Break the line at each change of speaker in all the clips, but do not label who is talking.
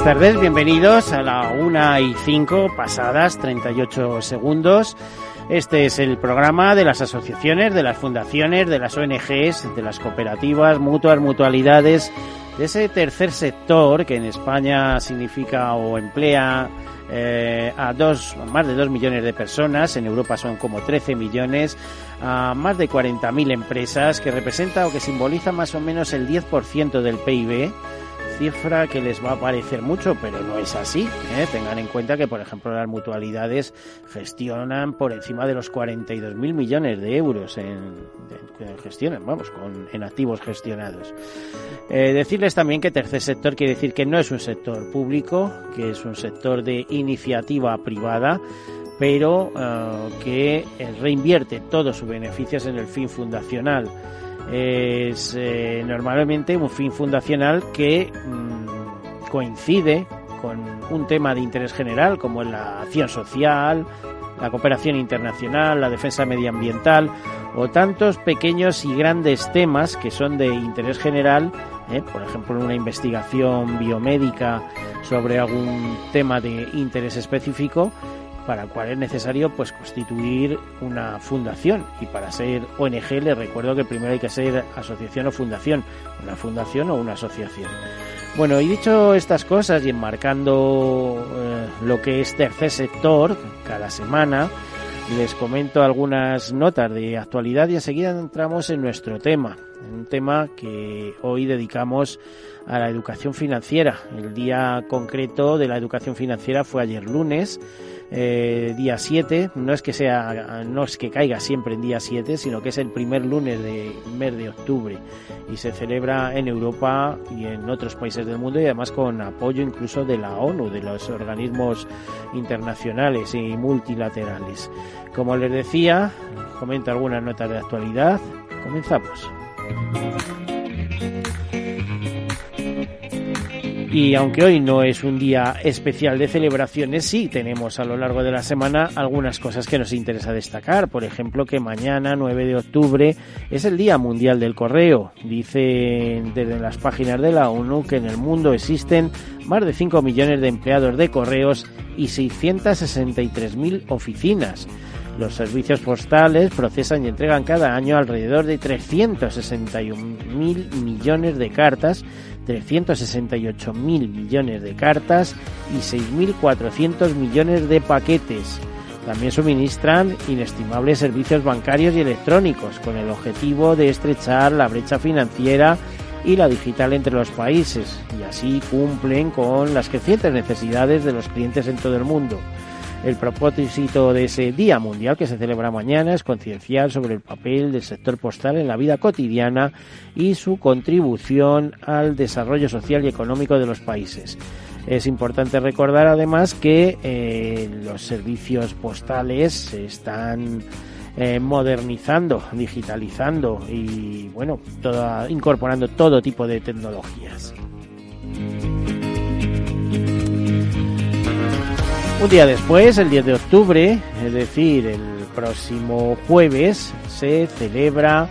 Buenas tardes, bienvenidos a la 1 y 5 pasadas 38 segundos. Este es el programa de las asociaciones, de las fundaciones, de las ONGs, de las cooperativas, mutuas, mutualidades, de ese tercer sector que en España significa o emplea eh, a dos, más de 2 millones de personas, en Europa son como 13 millones, a más de 40.000 empresas, que representa o que simboliza más o menos el 10% del PIB cifra que les va a parecer mucho, pero no es así. ¿eh? Tengan en cuenta que, por ejemplo, las mutualidades gestionan por encima de los 42.000 millones de euros en, gestionan, vamos, con, en activos gestionados. Eh, decirles también que tercer sector quiere decir que no es un sector público, que es un sector de iniciativa privada pero eh, que reinvierte todos sus beneficios en el fin fundacional es eh, normalmente un fin fundacional que mm, coincide con un tema de interés general como la acción social, la cooperación internacional, la defensa medioambiental o tantos pequeños y grandes temas que son de interés general, ¿eh? por ejemplo una investigación biomédica sobre algún tema de interés específico para el cual es necesario pues constituir una fundación y para ser ONG les recuerdo que primero hay que ser asociación o fundación, una fundación o una asociación. Bueno, y dicho estas cosas y enmarcando eh, lo que es tercer sector cada semana, les comento algunas notas de actualidad y enseguida entramos en nuestro tema, un tema que hoy dedicamos a la educación financiera. El día concreto de la educación financiera fue ayer lunes eh, día 7, no es que sea, no es que caiga siempre en día 7, sino que es el primer lunes de mes de octubre y se celebra en Europa y en otros países del mundo y además con apoyo incluso de la ONU, de los organismos internacionales y multilaterales. Como les decía, comento algunas notas de actualidad. Comenzamos. Y aunque hoy no es un día especial de celebraciones, sí tenemos a lo largo de la semana algunas cosas que nos interesa destacar. Por ejemplo, que mañana, 9 de octubre, es el Día Mundial del Correo. Dicen desde las páginas de la ONU que en el mundo existen más de 5 millones de empleados de correos y 663.000 oficinas. Los servicios postales procesan y entregan cada año alrededor de 361.000 millones de cartas 368.000 millones de cartas y 6.400 millones de paquetes. También suministran inestimables servicios bancarios y electrónicos con el objetivo de estrechar la brecha financiera y la digital entre los países y así cumplen con las crecientes necesidades de los clientes en todo el mundo. El propósito de ese Día Mundial que se celebra mañana es concienciar sobre el papel del sector postal en la vida cotidiana y su contribución al desarrollo social y económico de los países. Es importante recordar además que eh, los servicios postales se están eh, modernizando, digitalizando y bueno, incorporando todo tipo de tecnologías. Un día después, el 10 de octubre, es decir, el próximo jueves, se celebra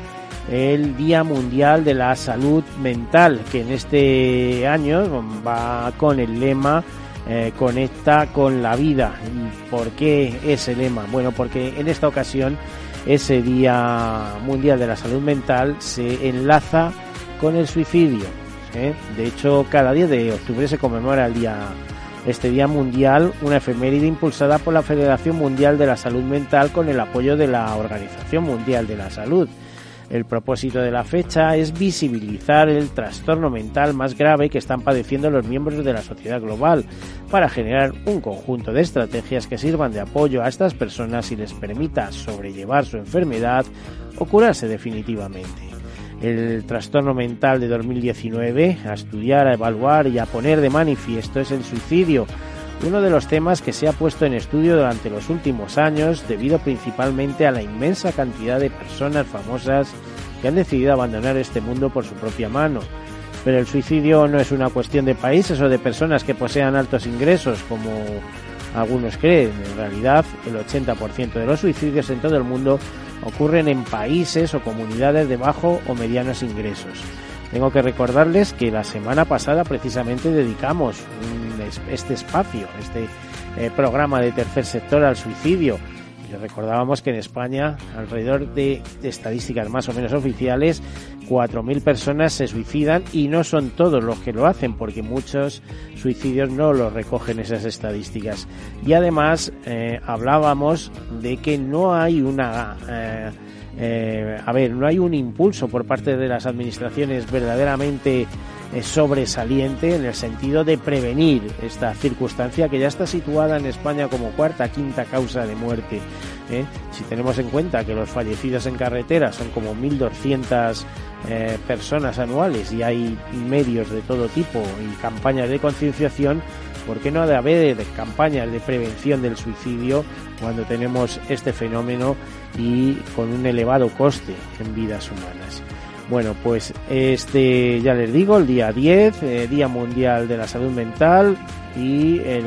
el Día Mundial de la Salud Mental, que en este año va con el lema eh, Conecta con la vida. ¿Y por qué ese lema? Bueno, porque en esta ocasión ese Día Mundial de la Salud Mental se enlaza con el suicidio. ¿eh? De hecho, cada día de octubre se conmemora el Día este Día Mundial, una efeméride impulsada por la Federación Mundial de la Salud Mental con el apoyo de la Organización Mundial de la Salud. El propósito de la fecha es visibilizar el trastorno mental más grave que están padeciendo los miembros de la sociedad global para generar un conjunto de estrategias que sirvan de apoyo a estas personas y les permita sobrellevar su enfermedad o curarse definitivamente. El trastorno mental de 2019, a estudiar, a evaluar y a poner de manifiesto es el suicidio, uno de los temas que se ha puesto en estudio durante los últimos años debido principalmente a la inmensa cantidad de personas famosas que han decidido abandonar este mundo por su propia mano. Pero el suicidio no es una cuestión de países o de personas que posean altos ingresos, como algunos creen. En realidad, el 80% de los suicidios en todo el mundo ocurren en países o comunidades de bajo o medianos ingresos. Tengo que recordarles que la semana pasada precisamente dedicamos este espacio, este eh, programa de tercer sector al suicidio recordábamos que en España, alrededor de, estadísticas más o menos oficiales, 4.000 personas se suicidan y no son todos los que lo hacen, porque muchos suicidios no los recogen esas estadísticas. Y además eh, hablábamos de que no hay una... Eh, eh, a ver, no hay un impulso por parte de las administraciones verdaderamente sobresaliente en el sentido de prevenir esta circunstancia que ya está situada en España como cuarta, quinta causa de muerte. ¿eh? Si tenemos en cuenta que los fallecidos en carretera son como 1.200 eh, personas anuales y hay medios de todo tipo y campañas de concienciación, ¿por qué no ha de haber campañas de prevención del suicidio cuando tenemos este fenómeno y con un elevado coste en vidas humanas? Bueno, pues este, ya les digo, el día 10, eh, Día Mundial de la Salud Mental y el,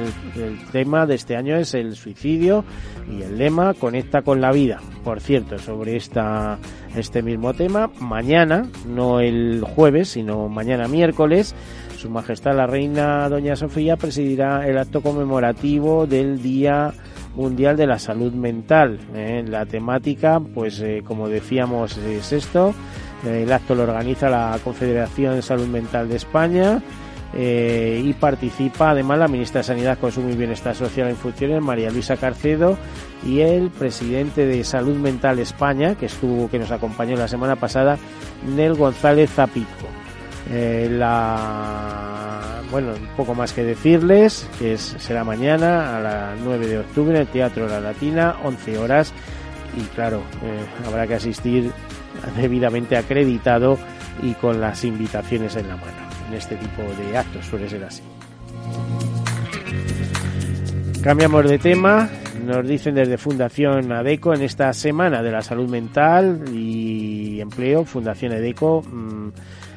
tema de este año es el suicidio y el lema conecta con la vida. Por cierto, sobre esta, este mismo tema, mañana, no el jueves, sino mañana miércoles, Su Majestad la Reina Doña Sofía presidirá el acto conmemorativo del Día Mundial de la Salud Mental. ¿eh? La temática, pues eh, como decíamos, es esto el acto lo organiza la Confederación de Salud Mental de España eh, y participa además la ministra de Sanidad, Consumo y Bienestar Social en funciones, María Luisa Carcedo, y el presidente de Salud Mental España, que estuvo, que nos acompañó la semana pasada, Nel González Zapico. Eh, la bueno, poco más que decirles, que será mañana a las 9 de octubre en el Teatro La Latina, 11 horas, y claro, eh, habrá que asistir debidamente acreditado y con las invitaciones en la mano. En este tipo de actos suele ser así. Cambiamos de tema. Nos dicen desde Fundación ADECO en esta semana de la salud mental y empleo, Fundación ADECO mm,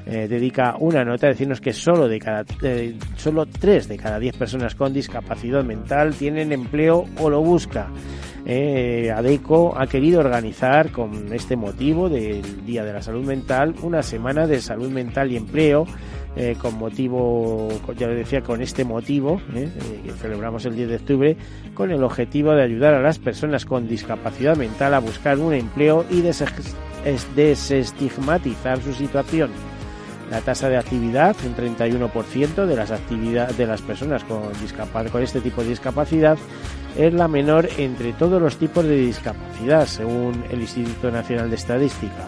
eh, dedica una nota a decirnos que solo de cada eh, solo 3 de cada 10 personas con discapacidad mental tienen empleo o lo busca eh, ADECO ha querido organizar con este motivo del Día de la Salud Mental una semana de salud mental y empleo eh, con motivo, ya lo decía, con este motivo, que celebramos el 10 de octubre, con el objetivo de ayudar a las personas con discapacidad mental a buscar un empleo y desestigmatizar su situación. La tasa de actividad, un 31% de las actividades de las personas con, con este tipo de discapacidad, es la menor entre todos los tipos de discapacidad, según el Instituto Nacional de Estadística.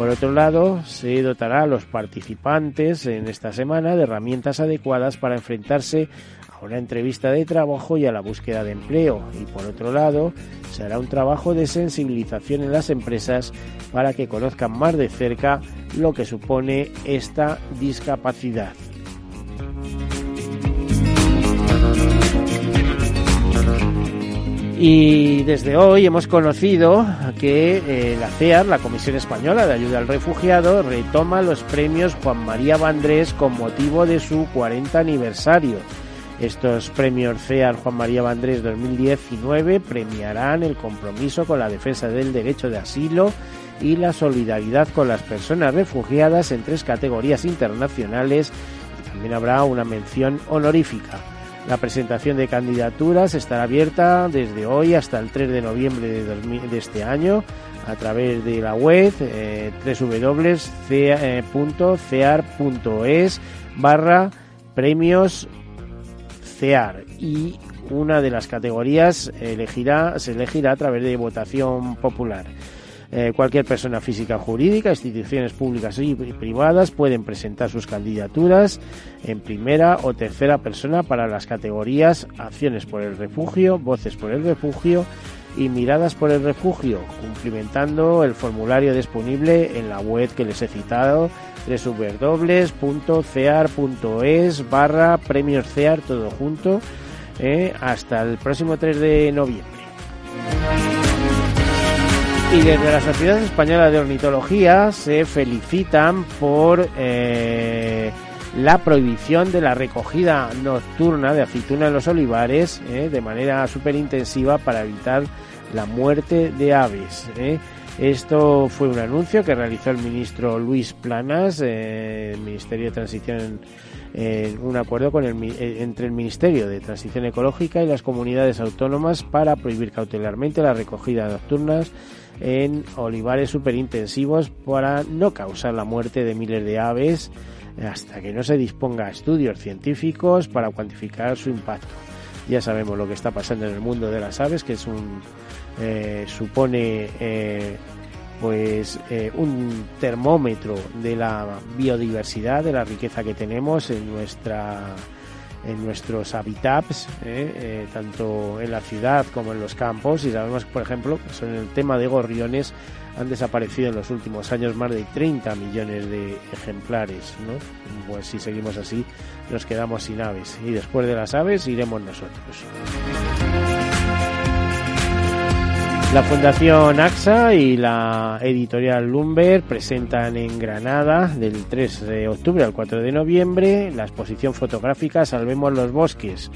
Por otro lado, se dotará a los participantes en esta semana de herramientas adecuadas para enfrentarse a una entrevista de trabajo y a la búsqueda de empleo. Y por otro lado, se hará un trabajo de sensibilización en las empresas para que conozcan más de cerca lo que supone esta discapacidad. Y desde hoy hemos conocido que eh, la CEAR, la Comisión Española de Ayuda al Refugiado, retoma los premios Juan María Vandrés con motivo de su 40 aniversario. Estos premios CEAR Juan María Vandrés 2019 premiarán el compromiso con la defensa del derecho de asilo y la solidaridad con las personas refugiadas en tres categorías internacionales también habrá una mención honorífica. La presentación de candidaturas estará abierta desde hoy hasta el 3 de noviembre de, este año a través de la web eh, www.cear.es barra premios CEAR y una de las categorías elegirá, se elegirá a través de votación popular. Eh, cualquier persona física o jurídica, instituciones públicas y privadas pueden presentar sus candidaturas en primera o tercera persona para las categorías acciones por el refugio, voces por el refugio y miradas por el refugio, cumplimentando el formulario disponible en la web que les he citado www.cear.es barra premios CEAR todo junto eh, hasta el próximo 3 de noviembre. Y desde la Sociedad Española de Ornitología se felicitan por eh, la prohibición de la recogida nocturna de aceituna en los olivares eh, de manera súper intensiva para evitar la muerte de aves. Eh. Esto fue un anuncio que realizó el ministro Luis Planas, el Ministerio de Transición en un acuerdo con el, entre el Ministerio de Transición Ecológica y las comunidades autónomas para prohibir cautelarmente la recogida nocturnas en olivares superintensivos para no causar la muerte de miles de aves hasta que no se disponga estudios científicos para cuantificar su impacto. Ya sabemos lo que está pasando en el mundo de las aves, que es un eh, supone eh, pues eh, un termómetro de la biodiversidad, de la riqueza que tenemos en nuestra en nuestros hábitats, ¿eh? Eh, tanto en la ciudad como en los campos. Y sabemos, por ejemplo, que en el tema de gorriones han desaparecido en los últimos años más de 30 millones de ejemplares. ¿no? Pues si seguimos así, nos quedamos sin aves. Y después de las aves iremos nosotros. La Fundación AXA y la editorial Lumber presentan en Granada del 3 de octubre al 4 de noviembre la exposición fotográfica Salvemos los bosques.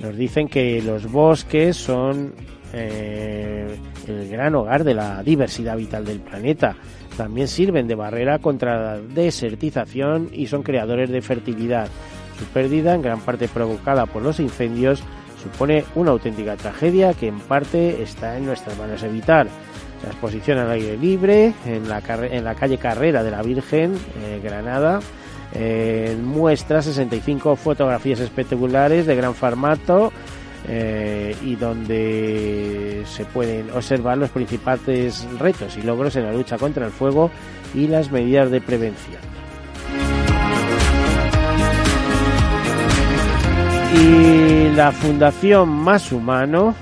Nos dicen que los bosques son eh, el gran hogar de la diversidad vital del planeta. También sirven de barrera contra la desertización y son creadores de fertilidad. Su pérdida, en gran parte provocada por los incendios, supone una auténtica tragedia que en parte está en nuestras manos evitar. La exposición al aire libre en la, calle Carrera de la Virgen, eh, Granada, eh, muestra 65 fotografías espectaculares de gran formato eh, y donde se pueden observar los principales retos y logros en la lucha contra el fuego y las medidas de prevención. Y la Fundación Más Humano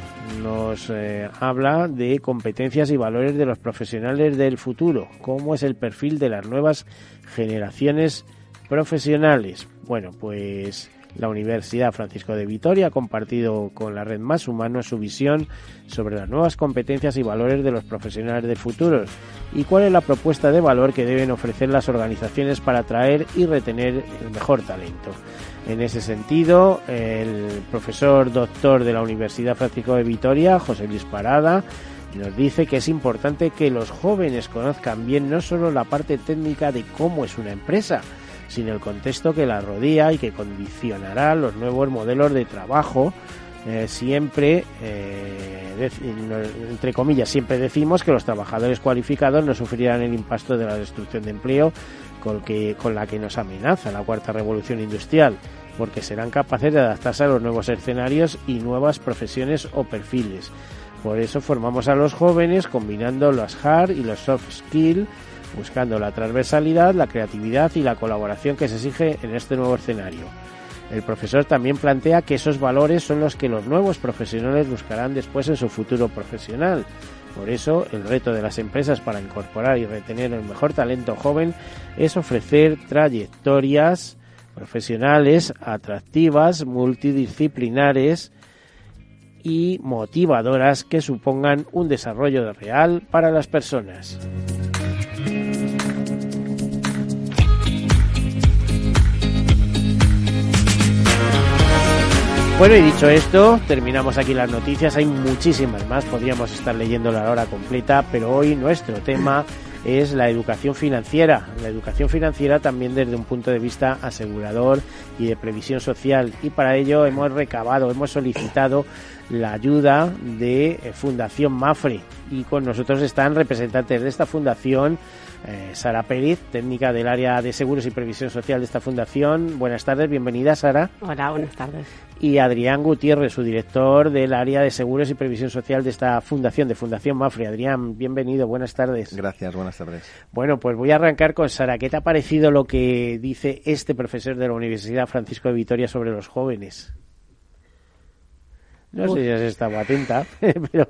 nos eh, habla de competencias y valores de los profesionales del futuro, cómo es el perfil de las nuevas generaciones profesionales. Bueno, pues la Universidad Francisco de Vitoria ha compartido con la red Más Humano su visión sobre las nuevas competencias y valores de los profesionales del futuro y cuál es la propuesta de valor que deben ofrecer las organizaciones para atraer y retener el mejor talento. En ese sentido, el profesor doctor de la Universidad Francisco de Vitoria, José Luis Parada, nos dice que es importante que los jóvenes conozcan bien no solo la parte técnica de cómo es una empresa, sino el contexto que la rodea y que condicionará los nuevos modelos de trabajo. Eh, siempre, eh, entre comillas, siempre decimos que los trabajadores cualificados no sufrirán el impacto de la destrucción de empleo con, la que nos amenaza la cuarta revolución industrial, porque serán capaces de adaptarse a los nuevos escenarios y nuevas profesiones o perfiles. Por eso formamos a los jóvenes combinando los hard y los soft skills, buscando la transversalidad, la creatividad y la colaboración que se exige en este nuevo escenario. El profesor también plantea que esos valores son los que los nuevos profesionales buscarán después en su futuro profesional por eso, el reto de las empresas para incorporar y retener el mejor talento joven es ofrecer trayectorias profesionales atractivas, multidisciplinares y motivadoras que supongan un desarrollo real para las personas. Bueno, y dicho esto, terminamos aquí las noticias. Hay muchísimas más, podríamos estar leyendo la hora completa, pero hoy nuestro tema es la educación financiera. La educación financiera también desde un punto de vista asegurador y de previsión social. Y para ello hemos recabado, hemos solicitado la ayuda de Fundación Mafre. Y con nosotros están representantes de esta fundación eh, Sara Pérez, técnica del área de seguros y previsión social de esta fundación. Buenas tardes, bienvenida Sara.
Hola, buenas tardes.
Y Adrián Gutiérrez, su director del área de seguros y previsión social de esta fundación, de Fundación Mafre. Adrián, bienvenido, buenas tardes.
Gracias, buenas tardes.
Bueno, pues voy a arrancar con Sara. ¿Qué te ha parecido lo que dice este profesor de la Universidad Francisco de Vitoria sobre los jóvenes? No sé si has estado atenta, pero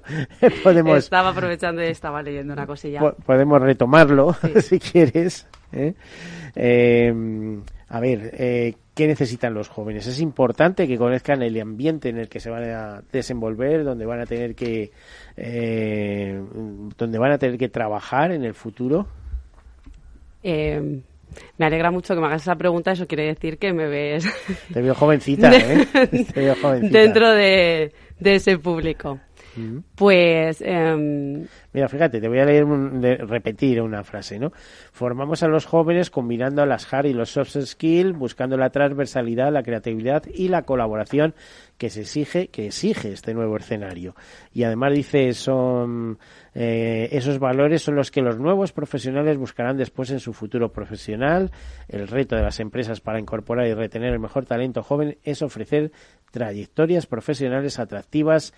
podemos...
Estaba aprovechando y estaba leyendo una cosilla.
podemos retomarlo, si quieres. ¿eh? Eh, a ver, eh, ¿qué necesitan los jóvenes? Es importante que conozcan el ambiente en el que se van a desenvolver, donde van a tener que, donde van a tener que trabajar en el futuro.
me alegra mucho que me hagas esa pregunta. Eso quiere decir que me ves.
Te veo jovencita, ¿eh? Te veo jovencita.
Dentro de, de ese público. Pues.
Em, Mira, fíjate, te voy a leer repetir una frase, ¿no? Formamos a los jóvenes combinando las hard y los soft skills, buscando la transversalidad, la creatividad y la colaboración que se exige, que exige este nuevo escenario. Y además dice, son eh, esos valores son los que los nuevos profesionales buscarán después en su futuro profesional. El reto de las empresas para incorporar y retener el mejor talento joven es ofrecer trayectorias profesionales atractivas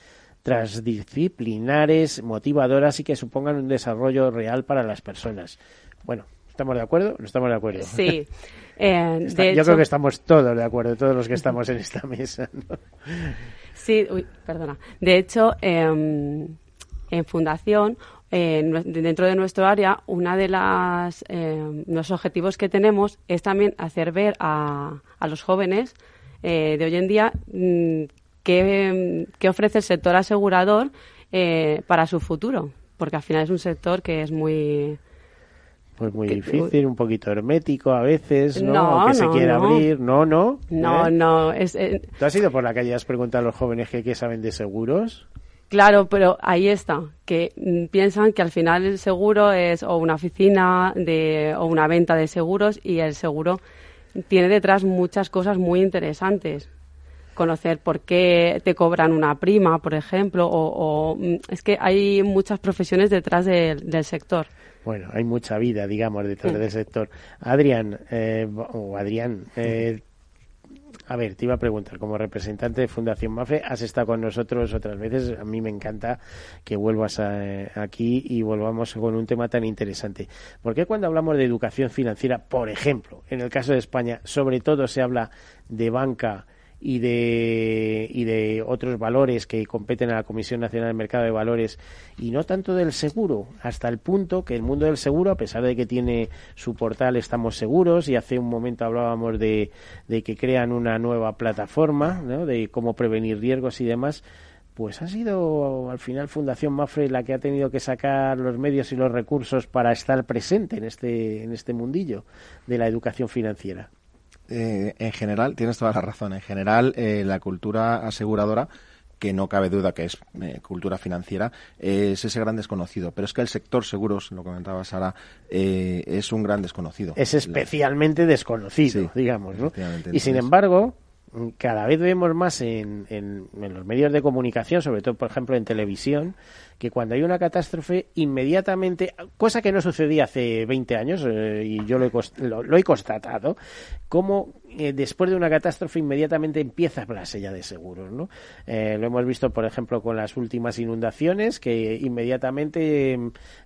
transdisciplinares, motivadoras y que supongan un desarrollo real para las personas. Bueno, ¿estamos de acuerdo? No estamos de acuerdo.
Sí.
Eh, yo creo que estamos todos de acuerdo, todos los que estamos en esta mesa.
Sí, uy, perdona. De hecho, em, en Fundación, dentro de nuestro área, una de las em, los objetivos que tenemos es también hacer ver a, a los jóvenes eh, de hoy en día qué, ofrece el sector asegurador eh, para su futuro, porque al final es un sector que es muy...
Pues muy difícil, un poquito hermético a veces, ¿no? que se quiere abrir, no, no.
No,
¿Eh?
no. Es, eh,
¿Tú has ido por la calle y has preguntado a los jóvenes qué saben de seguros?
Claro, pero ahí está, que mm, piensan que al final el seguro es o una oficina de, o una venta de seguros y el seguro tiene detrás muchas cosas muy interesantes conocer por qué te cobran una prima, por ejemplo, o, mm, es que hay muchas profesiones detrás del sector.
Bueno, hay mucha vida, digamos, detrás del sector. Adrián, eh, o Adrián, eh, a ver, te iba a preguntar, como representante de Fundación MAFE, has estado con nosotros otras veces. A mí me encanta que vuelvas eh, aquí y volvamos con un tema tan interesante. ¿Por qué cuando hablamos de educación financiera, por ejemplo, en el caso de España, sobre todo se habla de banca y de, y de otros valores que competen a la Comisión Nacional del Mercado de Valores y no tanto del seguro, hasta el punto que el mundo del seguro, a pesar de que tiene su portal Estamos Seguros y hace un momento hablábamos de, de que crean una nueva plataforma, ¿no? de cómo prevenir riesgos y demás, pues ha sido al final Fundación Mafre la que ha tenido que sacar los medios y los recursos para estar presente en este, en este mundillo de la educación financiera.
Eh, en general, tienes toda la razón, en general eh, la cultura aseguradora que no cabe duda que es eh, cultura financiera, es ese gran desconocido. Pero es que el sector seguros, lo comentaba Sara, es un gran desconocido.
Es especialmente desconocido, digamos, ¿no? Y sin embargo, cada vez vemos más en, en, los medios de comunicación, sobre todo, por ejemplo, en televisión, que cuando hay una catástrofe, inmediatamente, cosa que no sucedía hace 20 años, y yo lo he, lo he constatado, como eh, después de una catástrofe inmediatamente empieza la sella de seguros. ¿no? Eh, lo hemos visto, por ejemplo, con las últimas inundaciones, que inmediatamente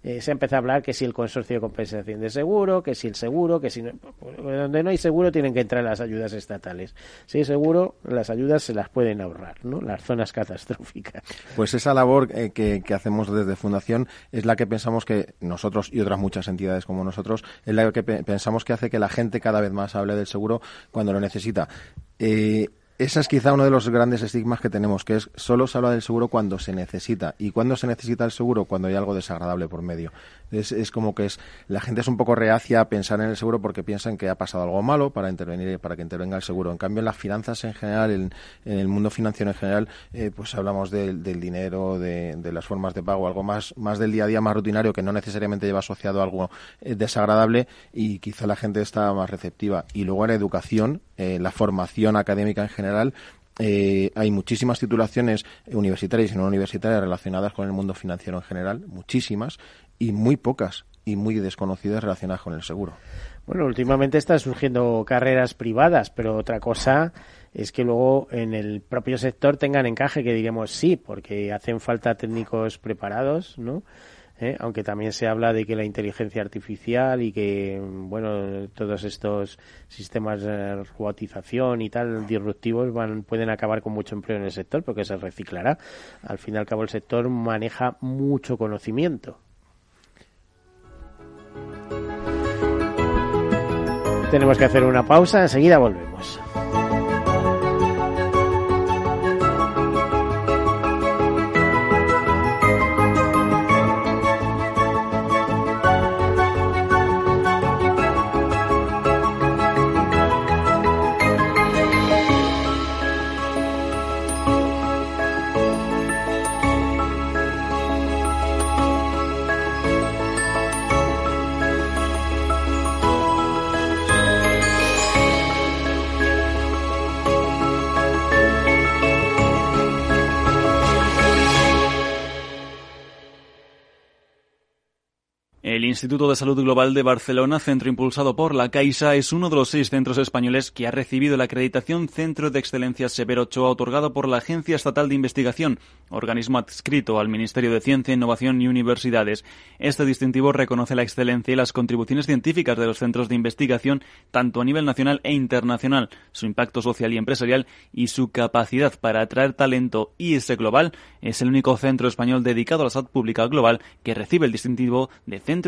eh, se empezado a hablar que si el consorcio de compensación de seguro, que si el seguro, que si no, donde no hay seguro tienen que entrar las ayudas estatales. Si hay seguro, las ayudas se las pueden ahorrar, ¿no? las zonas catastróficas.
Pues esa labor que, que hacemos desde Fundación es la que pensamos que nosotros y otras muchas entidades como nosotros, es la que pensamos que hace que la gente cada vez más hable del seguro cuando lo necesita. Eh, ese es quizá uno de los grandes estigmas que tenemos, que es solo se habla del seguro cuando se necesita. ¿Y cuando se necesita el seguro? Cuando hay algo desagradable por medio. Es, es como que es la gente es un poco reacia a pensar en el seguro porque piensan que ha pasado algo malo para intervenir para que intervenga el seguro. En cambio, en las finanzas en general, en, el mundo financiero en general, eh, pues hablamos del dinero, de, las formas de pago, algo más, más del día a día, más rutinario, que no necesariamente lleva asociado a algo eh, desagradable y quizá la gente está más receptiva. Y luego en educación, eh, la formación académica en general, hay muchísimas titulaciones universitarias y no universitarias relacionadas con el mundo financiero en general, muchísimas, y muy pocas y muy desconocidas relacionadas con el seguro.
Bueno, últimamente están surgiendo carreras privadas, pero otra cosa es que luego en el propio sector tengan encaje, que digamos sí, porque hacen falta técnicos preparados, ¿no? ¿Eh? aunque también se habla de que la inteligencia artificial y que, bueno, todos estos sistemas de robotización y tal disruptivos van, pueden acabar con mucho empleo en el sector porque se reciclará. Al fin y al cabo el sector maneja mucho conocimiento. Tenemos que hacer una pausa, enseguida volvemos.
Instituto de Salud Global de Barcelona, centro impulsado por la Caixa, es uno de los seis centros españoles que ha recibido la acreditación Centro de Excelencia Severo Ochoa otorgado por la Agencia Estatal de Investigación, organismo adscrito al Ministerio de Ciencia, Innovación y Universidades. Este distintivo reconoce la excelencia y las contribuciones científicas de los centros de investigación tanto a nivel nacional e internacional, su impacto social y empresarial y su capacidad para atraer talento IS global. Es el único centro español dedicado a la salud pública global que recibe el distintivo de Centro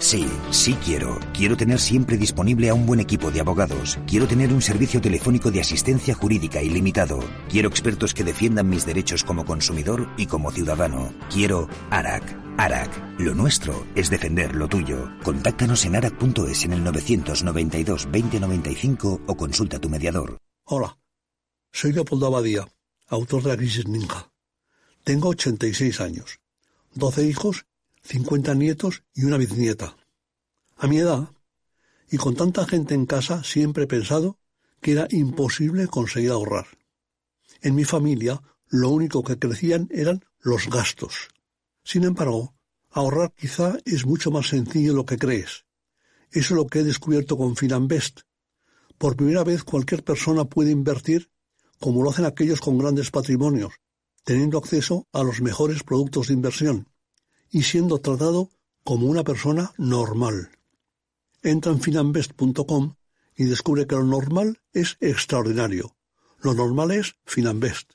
Sí, sí quiero. Quiero tener siempre disponible a un buen equipo de abogados. Quiero tener un servicio telefónico de asistencia jurídica ilimitado. Quiero expertos que defiendan mis derechos como consumidor y como ciudadano. Quiero ARAC. ARAC. Lo nuestro es defender lo tuyo. Contáctanos en arac.es en el 992 2095 o consulta a tu mediador.
Hola, soy Leopoldo Abadía, autor de La Crisis Ninja. Tengo 86 años, 12 hijos 50 nietos y una bisnieta. A mi edad, y con tanta gente en casa, siempre he pensado que era imposible conseguir ahorrar. En mi familia, lo único que crecían eran los gastos. Sin embargo, ahorrar quizá es mucho más sencillo de lo que crees. Eso es lo que he descubierto con Finanbest. Por primera vez cualquier persona puede invertir como lo hacen aquellos con grandes patrimonios, teniendo acceso a los mejores productos de inversión y siendo tratado como una persona normal. Entra en finambest.com y descubre que lo normal es extraordinario. Lo normal es Finambest.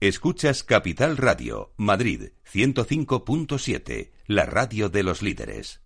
Escuchas Capital Radio, Madrid 105.7, la radio de los líderes.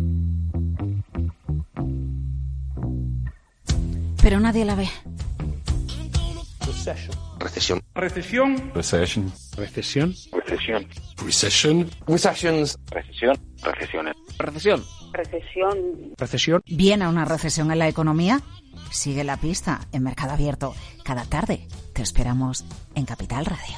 pero nadie la ve.
Recesión.
Recesión.
Recession.
Recesión.
Recesión.
Recession.
Recessions. Recesión. Recesiones.
Recesión.
Recesión.
Recesión.
¿Viene una recesión en la economía? Sigue la pista en Mercado Abierto. Cada tarde te esperamos en Capital Radio.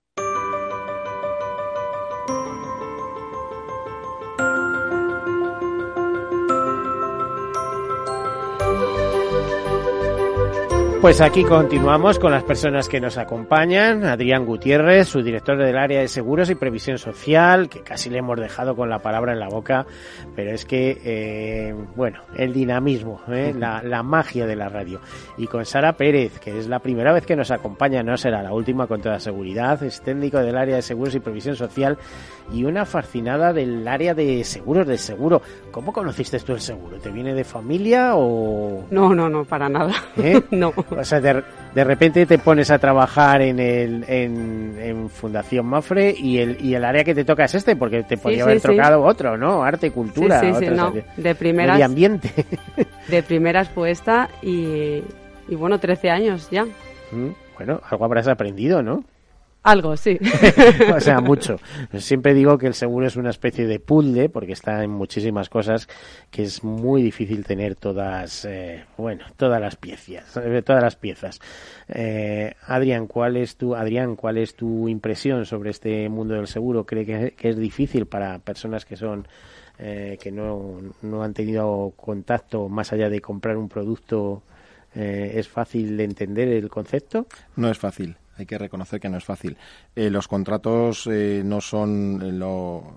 Pues aquí continuamos con las personas que nos acompañan. Adrián Gutiérrez, su director del área de seguros y previsión social, que casi le hemos dejado con la palabra en la boca, pero es que, eh, bueno, el dinamismo, ¿eh? la, la magia de la radio. Y con Sara Pérez, que es la primera vez que nos acompaña, no será la última con toda seguridad, es técnico del área de seguros y previsión social y una fascinada del área de seguros, del seguro. ¿Cómo conociste tú el seguro? ¿Te viene de familia o...?
No, no, no, para nada.
¿Eh?
no.
O sea, de, de, repente te pones a trabajar en, el, en, en, Fundación Mafre y el, y el área que te toca es este, porque te podría
sí,
haber
sí,
tocado
sí.
otro, ¿no? Arte, cultura, otro,
sí, no.
o sea,
de primeras,
medio ambiente.
de primeras puesta y, y bueno, 13 años ya.
Mm, Bueno, algo habrás aprendido, ¿no?
Algo, sí.
o sea, mucho. Siempre digo que el seguro es una especie de puzzle porque está en muchísimas cosas que es muy difícil tener todas, eh, bueno, todas las piezas, eh, todas las piezas. Eh, Adrián, ¿cuál es tu, Adrián, cuál es tu impresión sobre este mundo del seguro? ¿Cree que, que es difícil para personas que son eh, que no, no han tenido contacto más allá de comprar un producto? Eh, ¿Es fácil de entender el concepto?
No es fácil hay que reconocer que no es fácil. Eh, los contratos eh, no son lo,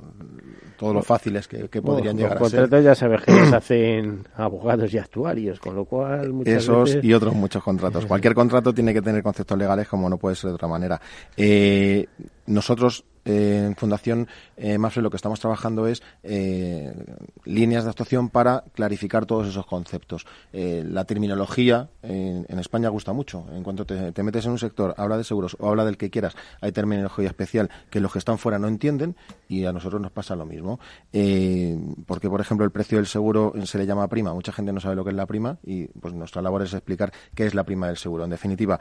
todo lo fáciles que, que podrían llegar a ser.
Los contratos ya sabes que los hacen abogados y actuarios, con lo cual muchas
Esos
veces...
y otros muchos contratos. Cualquier contrato tiene que tener conceptos legales como no puede ser de otra manera. Eh, nosotros en Fundación eh, Mafre lo que estamos trabajando es eh, líneas de actuación para clarificar todos esos conceptos. Eh, la terminología en, España gusta mucho. En cuanto te, te, metes en un sector, habla de seguros o habla del que quieras, hay terminología especial que los que están fuera no entienden y a nosotros nos pasa lo mismo. Eh, porque, por ejemplo, el precio del seguro se le llama prima. Mucha gente no sabe lo que es la prima y pues nuestra labor es explicar qué es la prima del seguro. En definitiva,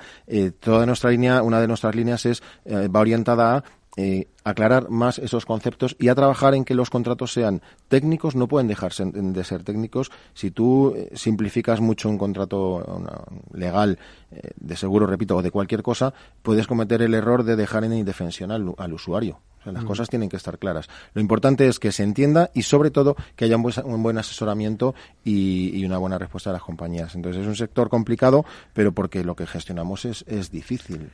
toda nuestra línea, una de nuestras líneas es va orientada a eh, aclarar más esos conceptos y a trabajar en que los contratos sean técnicos, no pueden dejarse de ser técnicos. Si tú eh, simplificas mucho un contrato una, legal eh, de seguro, repito, o de cualquier cosa, puedes cometer el error de dejar en indefensión al, al usuario. O sea, las mm. cosas tienen que estar claras. Lo importante es que se entienda y, sobre todo, que haya un buen, un buen asesoramiento y, y, una buena respuesta de las compañías. Entonces, es un sector complicado, pero porque lo que gestionamos es, es difícil.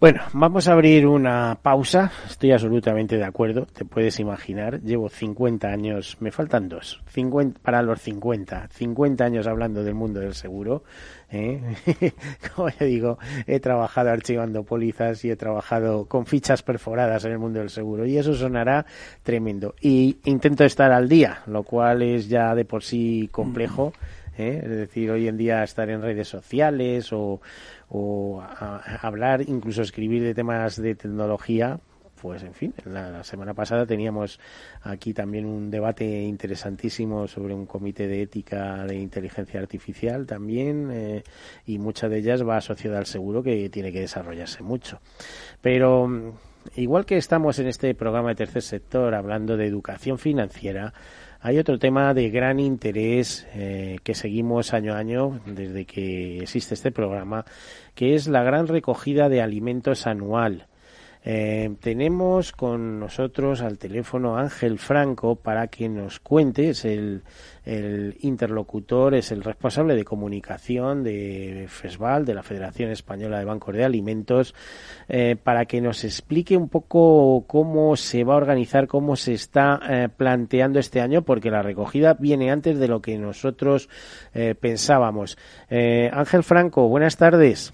Bueno, vamos a abrir una pausa. Estoy absolutamente de acuerdo. Te puedes imaginar. Llevo 50 años, me faltan dos, 50, para los 50. 50 años hablando del mundo del seguro. ¿eh? Como ya digo, he trabajado archivando pólizas y he trabajado con fichas perforadas en el mundo del seguro. Y eso sonará tremendo. Y intento estar al día, lo cual es ya de por sí complejo. ¿Eh? Es decir, hoy en día estar en redes sociales o o hablar, incluso escribir de temas de tecnología, pues en fin, la, la, semana pasada teníamos aquí también un debate interesantísimo sobre un comité de ética de inteligencia artificial también eh, y mucha de ellas va asociada al seguro que tiene que desarrollarse mucho. Pero igual que estamos en este programa de tercer sector hablando de educación financiera, hay otro tema de gran interés eh, que seguimos año a año desde que existe este programa, que es la gran recogida de alimentos anual. Eh, tenemos con nosotros al teléfono Ángel Franco para que nos cuente, es el, el interlocutor, es el responsable de comunicación de FESVAL, de la Federación Española de Bancos de Alimentos, eh, para que nos explique un poco cómo se va a organizar, cómo se está eh, planteando este año, porque la recogida viene antes de lo que nosotros eh, pensábamos. Ángel Franco, buenas tardes.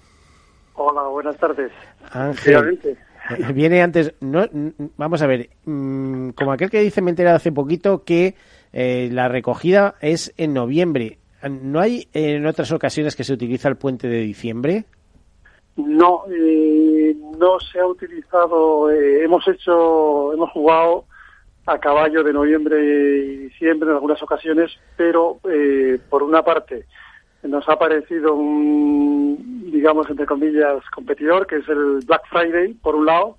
Hola, buenas tardes.
Ángel. Viene antes, no, vamos a ver, mmm, como aquel que dice, me he enterado hace poquito que Eh, la recogida es en noviembre. ¿No hay en otras ocasiones que se utiliza el puente de diciembre?
No, eh, no se ha utilizado. Eh, hemos hecho, hemos jugado a caballo de noviembre y diciembre en algunas ocasiones, pero eh, por una parte nos ha parecido un, digamos, entre comillas, competidor, que es el Black Friday, por un lado,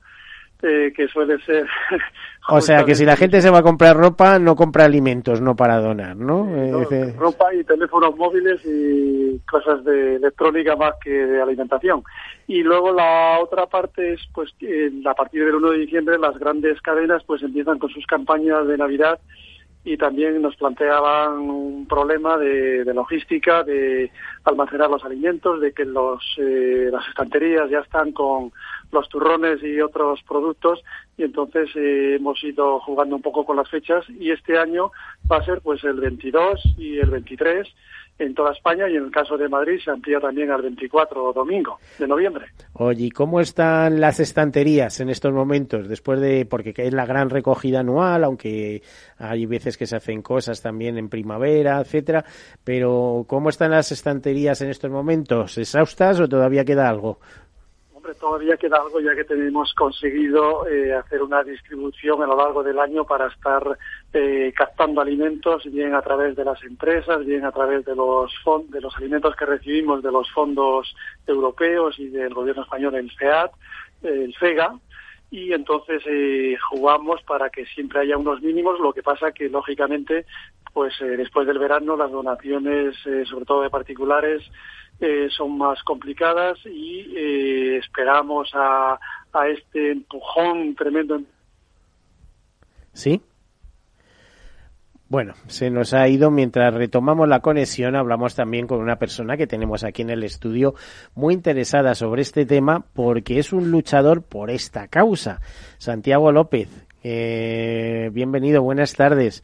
eh, que suele ser...
o sea, que si la gente se va a comprar ropa, no compra alimentos, no para donar, ¿no?
no ropa y teléfonos móviles y cosas de electrónica más que de alimentación. Y luego la otra parte es, pues, que a partir del 1 de diciembre las grandes cadenas pues empiezan con sus campañas de Navidad y también nos planteaban un problema de, logística, de almacenar los alimentos, de que los, eh, las estanterías ya están con los turrones y otros productos y entonces eh, hemos ido jugando un poco con las fechas y este año va a ser pues el 22 y el 23 en toda España y en el caso de Madrid se amplía también al 24 domingo de noviembre.
Oye, ¿y cómo están las estanterías en estos momentos? Después de, porque es la gran recogida anual, aunque hay veces que se hacen cosas también en primavera, etcétera, pero ¿cómo están las estanterías en estos momentos? ¿Exhaustas o todavía queda algo?
Todavía queda algo ya que tenemos conseguido eh, hacer una distribución a lo largo del año para estar eh, captando alimentos bien a través de las empresas, bien a través de los de los alimentos que recibimos de los fondos europeos y del gobierno español el FEAT, el FEGA, y entonces eh, jugamos para que siempre haya unos mínimos, lo que pasa que lógicamente pues después del verano las donaciones, sobre todo de particulares, eh, son más complicadas y eh, esperamos a, a este empujón tremendo.
¿Sí? Bueno, se nos ha ido. Mientras retomamos la conexión, hablamos también con una persona que tenemos aquí en el estudio muy interesada sobre este tema porque es un luchador por esta causa. Santiago López, eh, bienvenido, buenas tardes.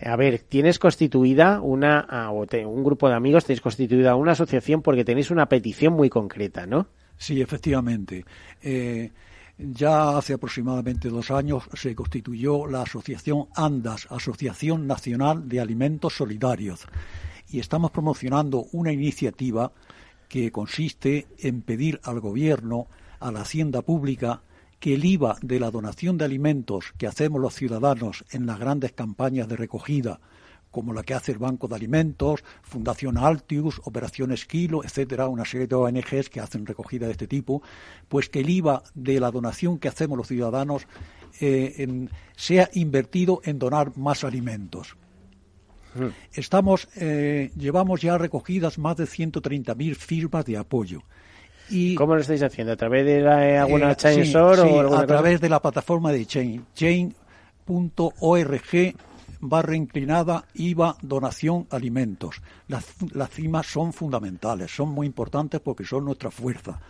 A ver, tienes constituida una, ah, un grupo de amigos, tenéis constituida una asociación porque tenéis una petición muy concreta, ¿no?
Sí, efectivamente. Eh, ya hace aproximadamente dos años se constituyó la asociación ANDAS, Asociación Nacional de Alimentos Solidarios, y estamos promocionando una iniciativa que consiste en pedir al Gobierno, a la Hacienda Pública, que el IVA de la donación de alimentos que hacemos los ciudadanos en las grandes campañas de recogida, como la que hace el Banco de Alimentos, Fundación Altius, Operaciones Kilo, etcétera, una serie de ONGs que hacen recogida de este tipo, pues que el IVA de la donación que hacemos los ciudadanos eh, sea invertido en donar más alimentos. Mm. Estamos, eh, llevamos ya recogidas más de 130.000 firmas de apoyo.
¿Cómo lo estáis haciendo? ¿A través de la, eh, alguna chain o
a través de la plataforma de Chain. Chain.org barra inclinada IVA donación alimentos. Las, las cimas son fundamentales, son muy importantes porque son nuestra fuerza.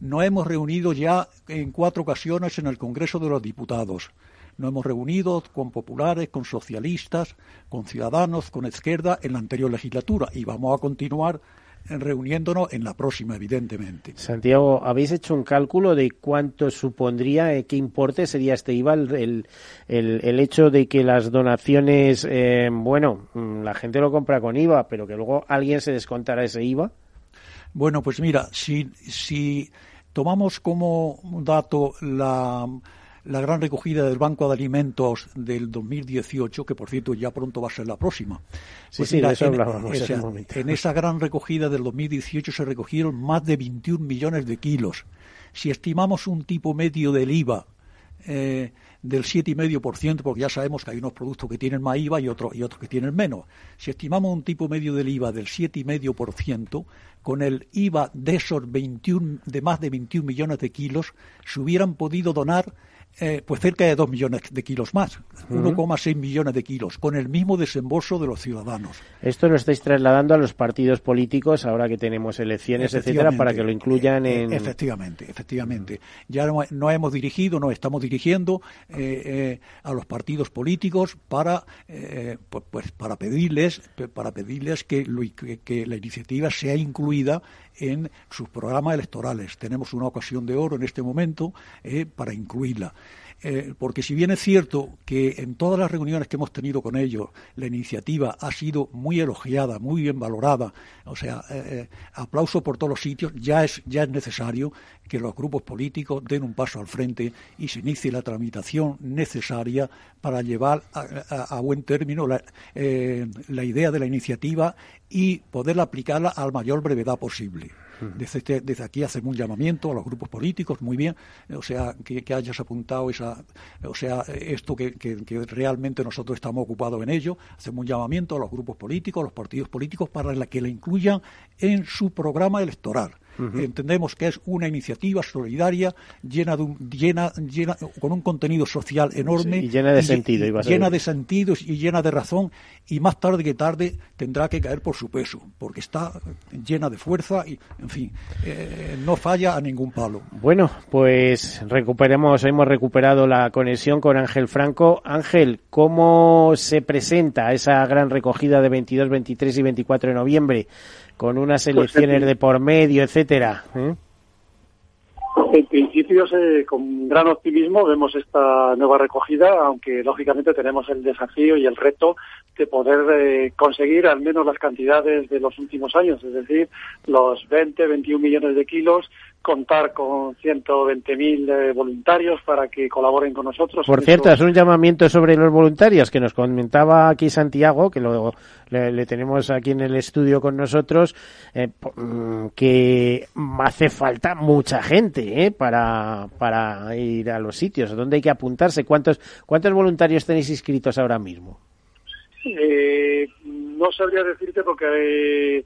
Nos hemos reunido ya en cuatro ocasiones en el Congreso de los Diputados. Nos hemos reunido con populares, con socialistas, con ciudadanos, con izquierda en la anterior legislatura y vamos a continuar reuniéndonos en la próxima, evidentemente.
Santiago, ¿habéis hecho un cálculo de cuánto supondría, eh, qué importe sería este IVA, el, el, hecho de que las donaciones, eh, bueno, mm, la gente lo compra con IVA, pero que luego alguien se descontara ese IVA?
Bueno, pues mira, si, si tomamos como dato la la gran recogida del Banco de Alimentos del 2018, que por cierto ya pronto va a ser la próxima.
Sí, pues sí, de eso hablábamos
en,
ese
en esa gran recogida del 2018 se recogieron más de 21 millones de kilos. Si estimamos un tipo medio del IVA eh, del 7,5%, porque ya sabemos que hay unos productos que tienen más IVA y otros, y otros que tienen menos. Si estimamos un tipo medio del IVA del 7,5%, con el IVA de esos 21, de más de 21 millones de kilos, se hubieran podido donar eh, pues cerca de 2 millones de kilos más, 1,6 millones de kilos, con el mismo desembolso de los ciudadanos.
Esto lo estáis trasladando a los partidos políticos ahora que tenemos elecciones, etcétera, para que lo incluyan
eh,
en.
Efectivamente, efectivamente. Ya no, hemos dirigido, no estamos dirigiendo eh, a los partidos políticos para, pues, pues, para pedirles, para pedirles que, que la iniciativa sea incluida en sus programas electorales. Tenemos una ocasión de oro en este momento para incluirla. eh, porque si bien es cierto que en todas las reuniones que hemos tenido con ellos la iniciativa ha sido muy elogiada, muy bien valorada, o sea, eh, aplauso por todos los sitios, ya es, ya es necesario que los grupos políticos den un paso al frente y se inicie la tramitación necesaria para llevar a, buen término la, la idea de la iniciativa y poderla aplicarla al mayor brevedad posible. Desde, este, desde, aquí hacemos un llamamiento a los grupos políticos, muy bien, o sea, que, hayas apuntado esa, o sea, esto que, realmente nosotros estamos ocupados en ello, hacemos un llamamiento a los grupos políticos, a los partidos políticos, para que la incluyan en su programa electoral. Entendemos que es una iniciativa solidaria llena de llena, llena con un contenido social enorme
y llena de sentido,
llena de sentidos y llena de razón y más tarde que tarde tendrá que caer por su peso porque está llena de fuerza y en fin eh, no falla a ningún palo.
Bueno, pues recuperemos hemos recuperado la conexión con Ángel Franco. Ángel, ¿cómo se presenta esa gran recogida de 22, 23 y 24 de noviembre? Con unas pues elecciones de por medio, etcétera.
¿eh? En principio, con gran optimismo vemos esta nueva recogida, aunque lógicamente tenemos el desafío y el reto de poder eh, conseguir al menos las cantidades de los últimos años, es decir, los 20, 21 millones de kilos contar con 120.000 eh, voluntarios para que colaboren con nosotros.
Por cierto, es un llamamiento sobre los voluntarios que nos comentaba aquí Santiago, que lo, le, tenemos aquí en el estudio con nosotros, eh, mm, que hace falta mucha gente eh, para, para ir a los sitios. ¿Dónde hay que apuntarse? ¿Cuántos, cuántos voluntarios tenéis inscritos ahora mismo?
No sabría decirte porque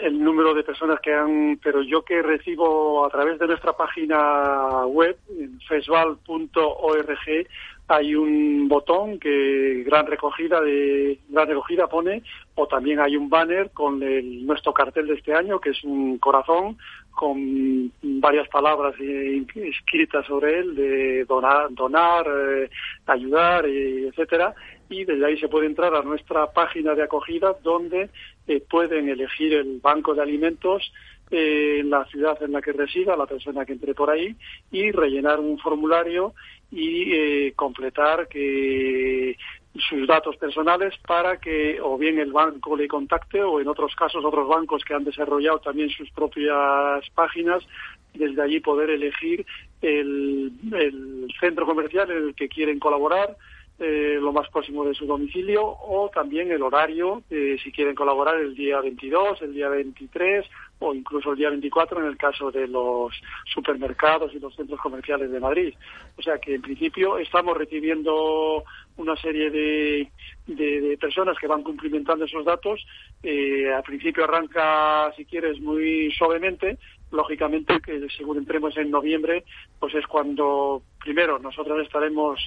el número de personas que han, pero yo que recibo a través de nuestra página web, fesval.org, hay un botón que gran recogida de gran recogida pone o también hay un banner con el, nuestro cartel de este año que es un corazón con varias palabras escritas sobre él de donar donar eh, ayudar etcétera y desde ahí se puede entrar a nuestra página de acogida donde eh, pueden elegir el banco de alimentos eh, en la ciudad en la que resida la persona que entre por ahí y rellenar un formulario y eh, completar que sus datos personales para que o bien el banco le contacte o en otros casos otros bancos que han desarrollado también sus propias páginas desde allí poder elegir el, el centro comercial en el que quieren colaborar eh, lo más próximo de su domicilio o también el horario, eh, si quieren colaborar el día 22, el día 23 o incluso el día 24 en el caso de los supermercados y los centros comerciales de Madrid. O sea que en principio estamos recibiendo una serie de, de, personas que van cumplimentando esos datos. Eh, al principio arranca, si quieres, muy suavemente. Lógicamente que según entremos en noviembre, pues es cuando primero nosotros estaremos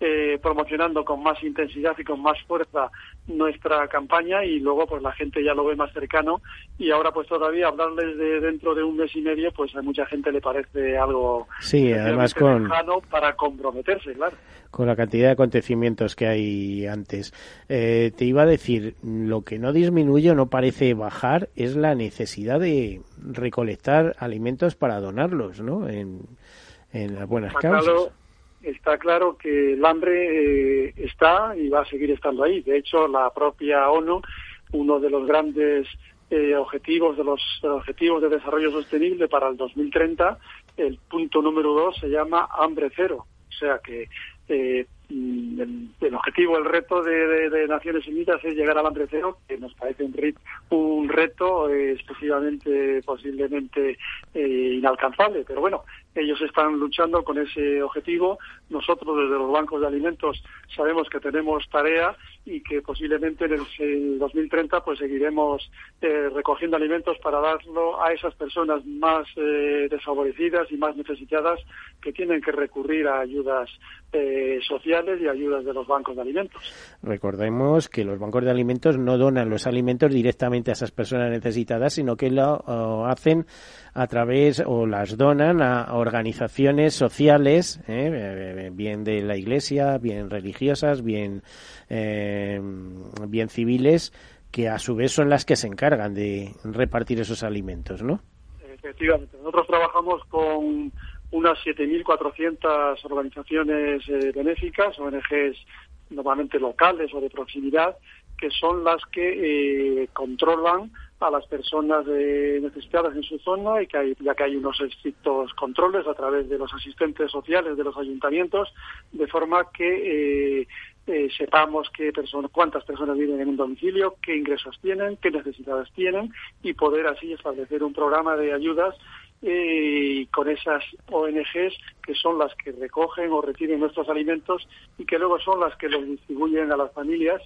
eh, promocionando con más intensidad y con más fuerza nuestra campaña y luego pues la gente ya lo ve más cercano y ahora pues todavía hablarles de dentro de un mes y medio pues a mucha gente le parece algo
sí además con
para comprometerse claro.
con la cantidad de acontecimientos que hay antes. Eh, te iba a decir lo que no disminuye o no parece bajar es la necesidad de recolectar alimentos para donarlos no en, en las buenas causas
está claro que el hambre eh, está y va a seguir estando ahí. De hecho, la propia ONU, uno de los grandes eh, objetivos de los objetivos de desarrollo sostenible para el 2030, el punto número dos se llama hambre cero. O sea que eh, el, objetivo, el reto de, Naciones Unidas es llegar al hambre cero, que nos parece un, un reto eh, excesivamente, posiblemente inalcanzable. Pero bueno, ellos están luchando con ese objetivo. Nosotros desde los bancos de alimentos sabemos que tenemos tarea y que posiblemente en el 2030 pues seguiremos eh, recogiendo alimentos para darlo a esas personas más eh, desfavorecidas y más necesitadas que tienen que recurrir a ayudas eh, sociales y ayudas de los bancos de alimentos.
Recordemos que los bancos de alimentos no donan los alimentos directamente a esas personas necesitadas, sino que lo hacen a través o las donan a organizaciones sociales, eh, bien de la Iglesia, bien religiosas, bien, eh, bien civiles, que a su vez son las que se encargan de repartir esos alimentos, ¿no?
Efectivamente. Nosotros trabajamos con unas 7.400 organizaciones eh, benéficas, ONGs normalmente locales o de proximidad, que son las que eh, controlan a las personas eh, necesitadas en su zona y que hay, ya que hay unos estrictos controles a través de los asistentes sociales de los ayuntamientos, de forma que eh, eh, sepamos qué personas, cuántas personas viven en un domicilio, qué ingresos tienen, qué necesidades tienen y poder así establecer un programa de ayudas eh, con esas ONGs que son las que recogen o reciben nuestros alimentos y que luego son las que los distribuyen a las familias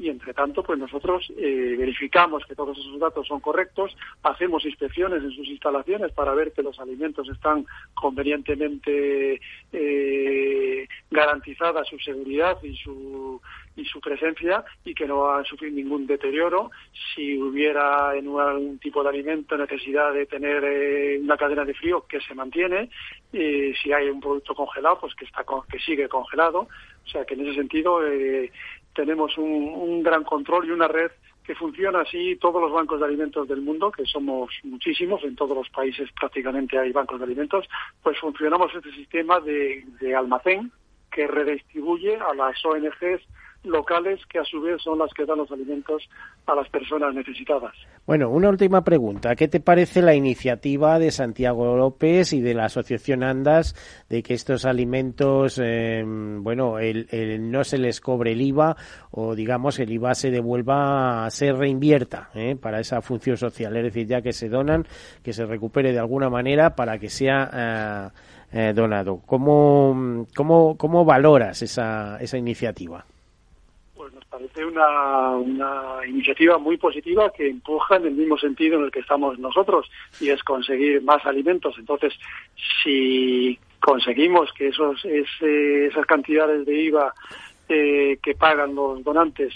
y entre tanto pues nosotros eh, verificamos que todos esos datos son correctos, hacemos inspecciones en sus instalaciones para ver que los alimentos están convenientemente eh, garantizada su seguridad y su y su presencia y que no va a sufrir ningún deterioro. Si hubiera en algún tipo de alimento necesidad de tener eh, una cadena de frío que se mantiene, y si hay un producto congelado, pues que está que sigue congelado. O sea que en ese sentido eh, tenemos un, un gran control y una red que funciona así. Todos los bancos de alimentos del mundo, que somos muchísimos, en todos los países prácticamente hay bancos de alimentos, pues funcionamos este sistema de, de almacén que redistribuye a las ONGs locales que a su vez son las que dan los alimentos a las personas necesitadas.
Bueno, una última pregunta. ¿Qué te parece la iniciativa de Santiago López y de la Asociación Andas de que estos alimentos, eh, bueno, el, no se les cobre el IVA o digamos el IVA se devuelva, se reinvierta eh, para esa función social? Es decir, ya que se donan, que se recupere de alguna manera para que sea eh, donado. ¿Cómo, cómo, cómo valoras esa, esa iniciativa?
Parece una, una iniciativa muy positiva que empuja en el mismo sentido en el que estamos nosotros y es conseguir más alimentos. Entonces, si conseguimos que esos, ese, esas cantidades de IVA eh, que pagan los donantes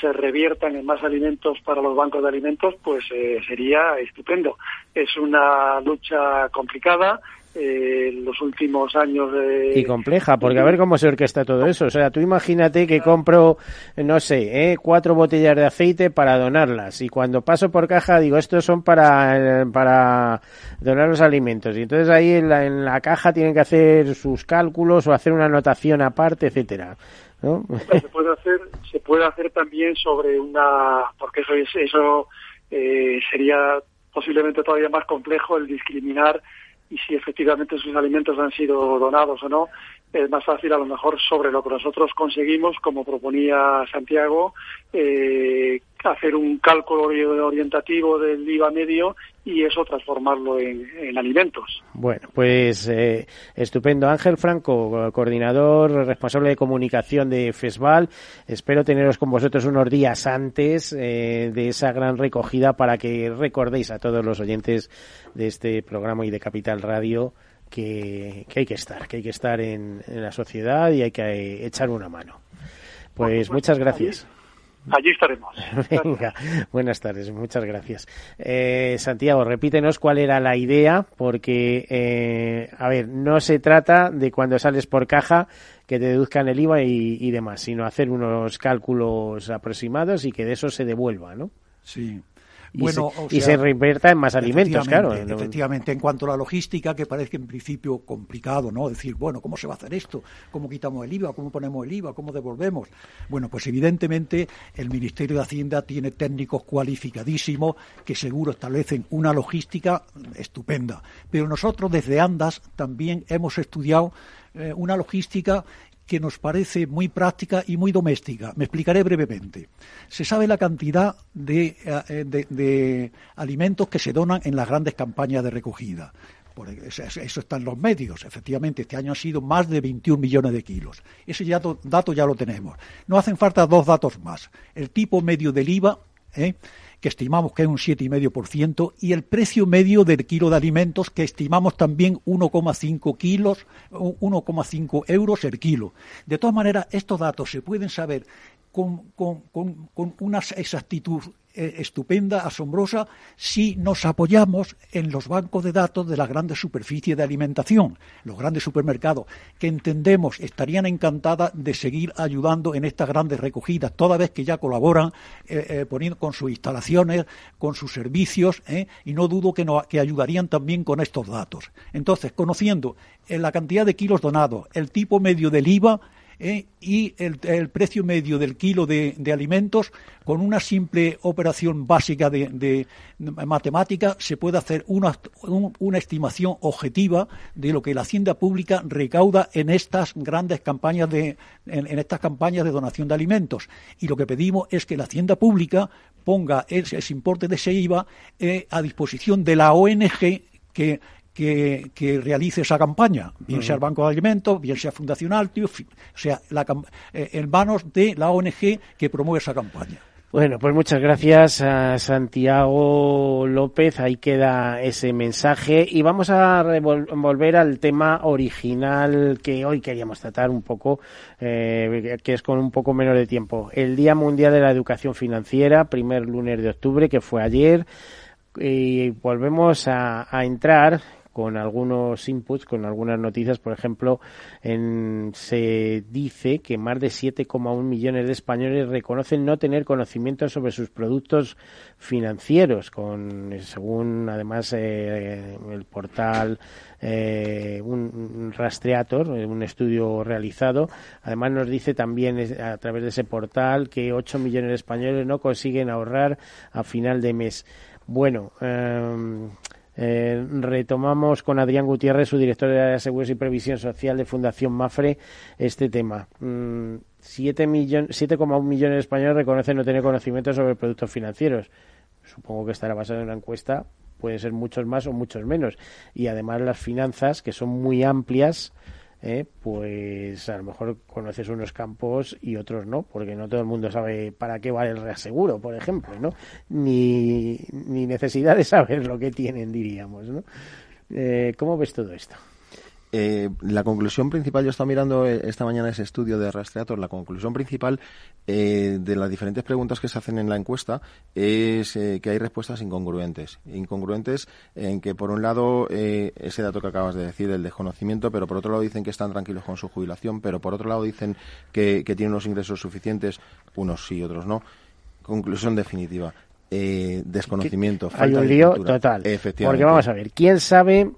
se reviertan en más alimentos para los bancos de alimentos, pues eh, sería estupendo. Es una lucha complicada, eh, los últimos años. de
y compleja, porque a ver cómo se orquesta todo eso. O sea, tú imagínate que compro, no sé, ¿eh? cuatro botellas de aceite para donarlas y cuando paso por caja digo, estos son para, para donar los alimentos. Y entonces ahí en la, en la caja tienen que hacer sus cálculos o hacer una anotación aparte, etcétera. ¿no?
Se puede hacer, se puede hacer también sobre una, porque eso es, eso eh, sería posiblemente todavía más complejo el discriminar y si efectivamente sus alimentos han sido donados o no, es más fácil a lo mejor sobre lo que nosotros conseguimos, como proponía Santiago, eh, hacer un cálculo orientativo del IVA medio y eso transformarlo en, en alimentos.
Bueno, pues eh, estupendo. Ángel Franco, coordinador responsable de comunicación de FESVAL. Espero teneros con vosotros unos días antes eh, de esa gran recogida para que recordéis a todos los oyentes de este programa y de Capital Radio que, que hay que estar, que hay que estar en, en la sociedad y hay que eh, echar una mano. Pues muchas gracias.
Allí estaremos.
Venga, buenas tardes, muchas gracias. Eh, Santiago, repítenos cuál era la idea, porque, eh, a ver, no se trata de cuando sales por caja que te deduzcan el IVA y, y demás, sino hacer unos cálculos aproximados y que de eso se devuelva, ¿no?
Sí.
Y, sea, se reinvierta en más alimentos, claro.
Efectivamente, en cuanto a la logística, que parece en principio complicado, ¿no? Decir, bueno, ¿cómo se va a hacer esto? ¿Cómo quitamos el IVA? ¿Cómo ponemos el IVA? ¿Cómo devolvemos? Bueno, pues evidentemente el Ministerio de Hacienda tiene técnicos cualificadísimos que seguro establecen una logística estupenda. Pero nosotros desde Andas también hemos estudiado eh, una logística que nos parece muy práctica y muy doméstica. Me explicaré brevemente. Se sabe la cantidad de, de, de alimentos que se donan en las grandes campañas de recogida. Por eso, eso está en los medios. Efectivamente, este año han sido más de 21 millones de kilos. Ese dato, dato ya lo tenemos. No hacen falta dos datos más. El tipo medio del IVA, ¿eh? Que estimamos que es un 7,5%, y el precio medio del kilo de alimentos, que estimamos también 1,5 kilos, 1,5 euros el kilo. De todas maneras, estos datos se pueden saber con, con, con, una exactitud eh, estupenda, asombrosa, si nos apoyamos en los bancos de datos de las grandes superficies de alimentación, los grandes supermercados, que entendemos estarían encantadas de seguir ayudando en estas grandes recogidas, toda vez que ya colaboran eh, eh, poniendo con sus instalaciones, con sus servicios, y no dudo que, que ayudarían también con estos datos. Entonces, conociendo la cantidad de kilos donados, el tipo medio del IVA, ¿eh? y el, precio medio del kilo de, alimentos, con una simple operación básica de, matemática, se puede hacer una, una, estimación objetiva de lo que la Hacienda Pública recauda en estas grandes campañas de, en, estas campañas de donación de alimentos. Y lo que pedimos es que la Hacienda Pública ponga ese, importe de ese IVA eh, a disposición de la ONG que que, realice esa campaña, bien sea el Banco de Alimentos, bien sea Fundación Altio, o sea, eh, en manos de la ONG que promueve esa campaña.
Bueno, pues muchas gracias a Santiago López. Ahí queda ese mensaje. Y vamos a volver al tema original que hoy queríamos tratar un poco, eh, que es con un poco menos de tiempo. El Día Mundial de la Educación Financiera, primer lunes de octubre, que fue ayer. Y volvemos a entrar con algunos inputs, con algunas noticias. Por ejemplo, en, se dice que más de 7,1 millones de españoles reconocen no tener conocimiento sobre sus productos financieros, con según además eh, el portal eh, un, Rastreator, un estudio realizado. Además nos dice también a través de ese portal que 8 millones de españoles no consiguen ahorrar a final de mes. Bueno, eh, eh, retomamos con Adrián Gutiérrez, su director de Seguros y Previsión Social de Fundación Mafre, este tema. 7,1 mm, millones de españoles reconocen no tener conocimiento sobre productos financieros. Supongo que estará basado en una encuesta, puede ser muchos más o muchos menos. Y además las finanzas, que son muy amplias, ¿eh? pues a lo mejor conoces unos campos y otros no, porque no todo el mundo sabe para qué vale el reaseguro, por ejemplo, ¿no? Ni, ni necesidad de saber lo que tienen, diríamos, ¿no? Eh, ¿Cómo ves todo esto?
Eh, la conclusión principal, yo estaba mirando eh, esta mañana ese estudio de Rastreator, la conclusión principal eh, de las diferentes preguntas que se hacen en la encuesta es que hay respuestas incongruentes. Incongruentes en que, por un lado, ese dato que acabas de decir, el desconocimiento, pero por otro lado dicen que están tranquilos con su jubilación, pero por otro lado dicen que, tienen unos ingresos suficientes, unos sí, otros no. Conclusión definitiva. desconocimiento.
Hay un lío total. Porque vamos a ver, ¿quién sabe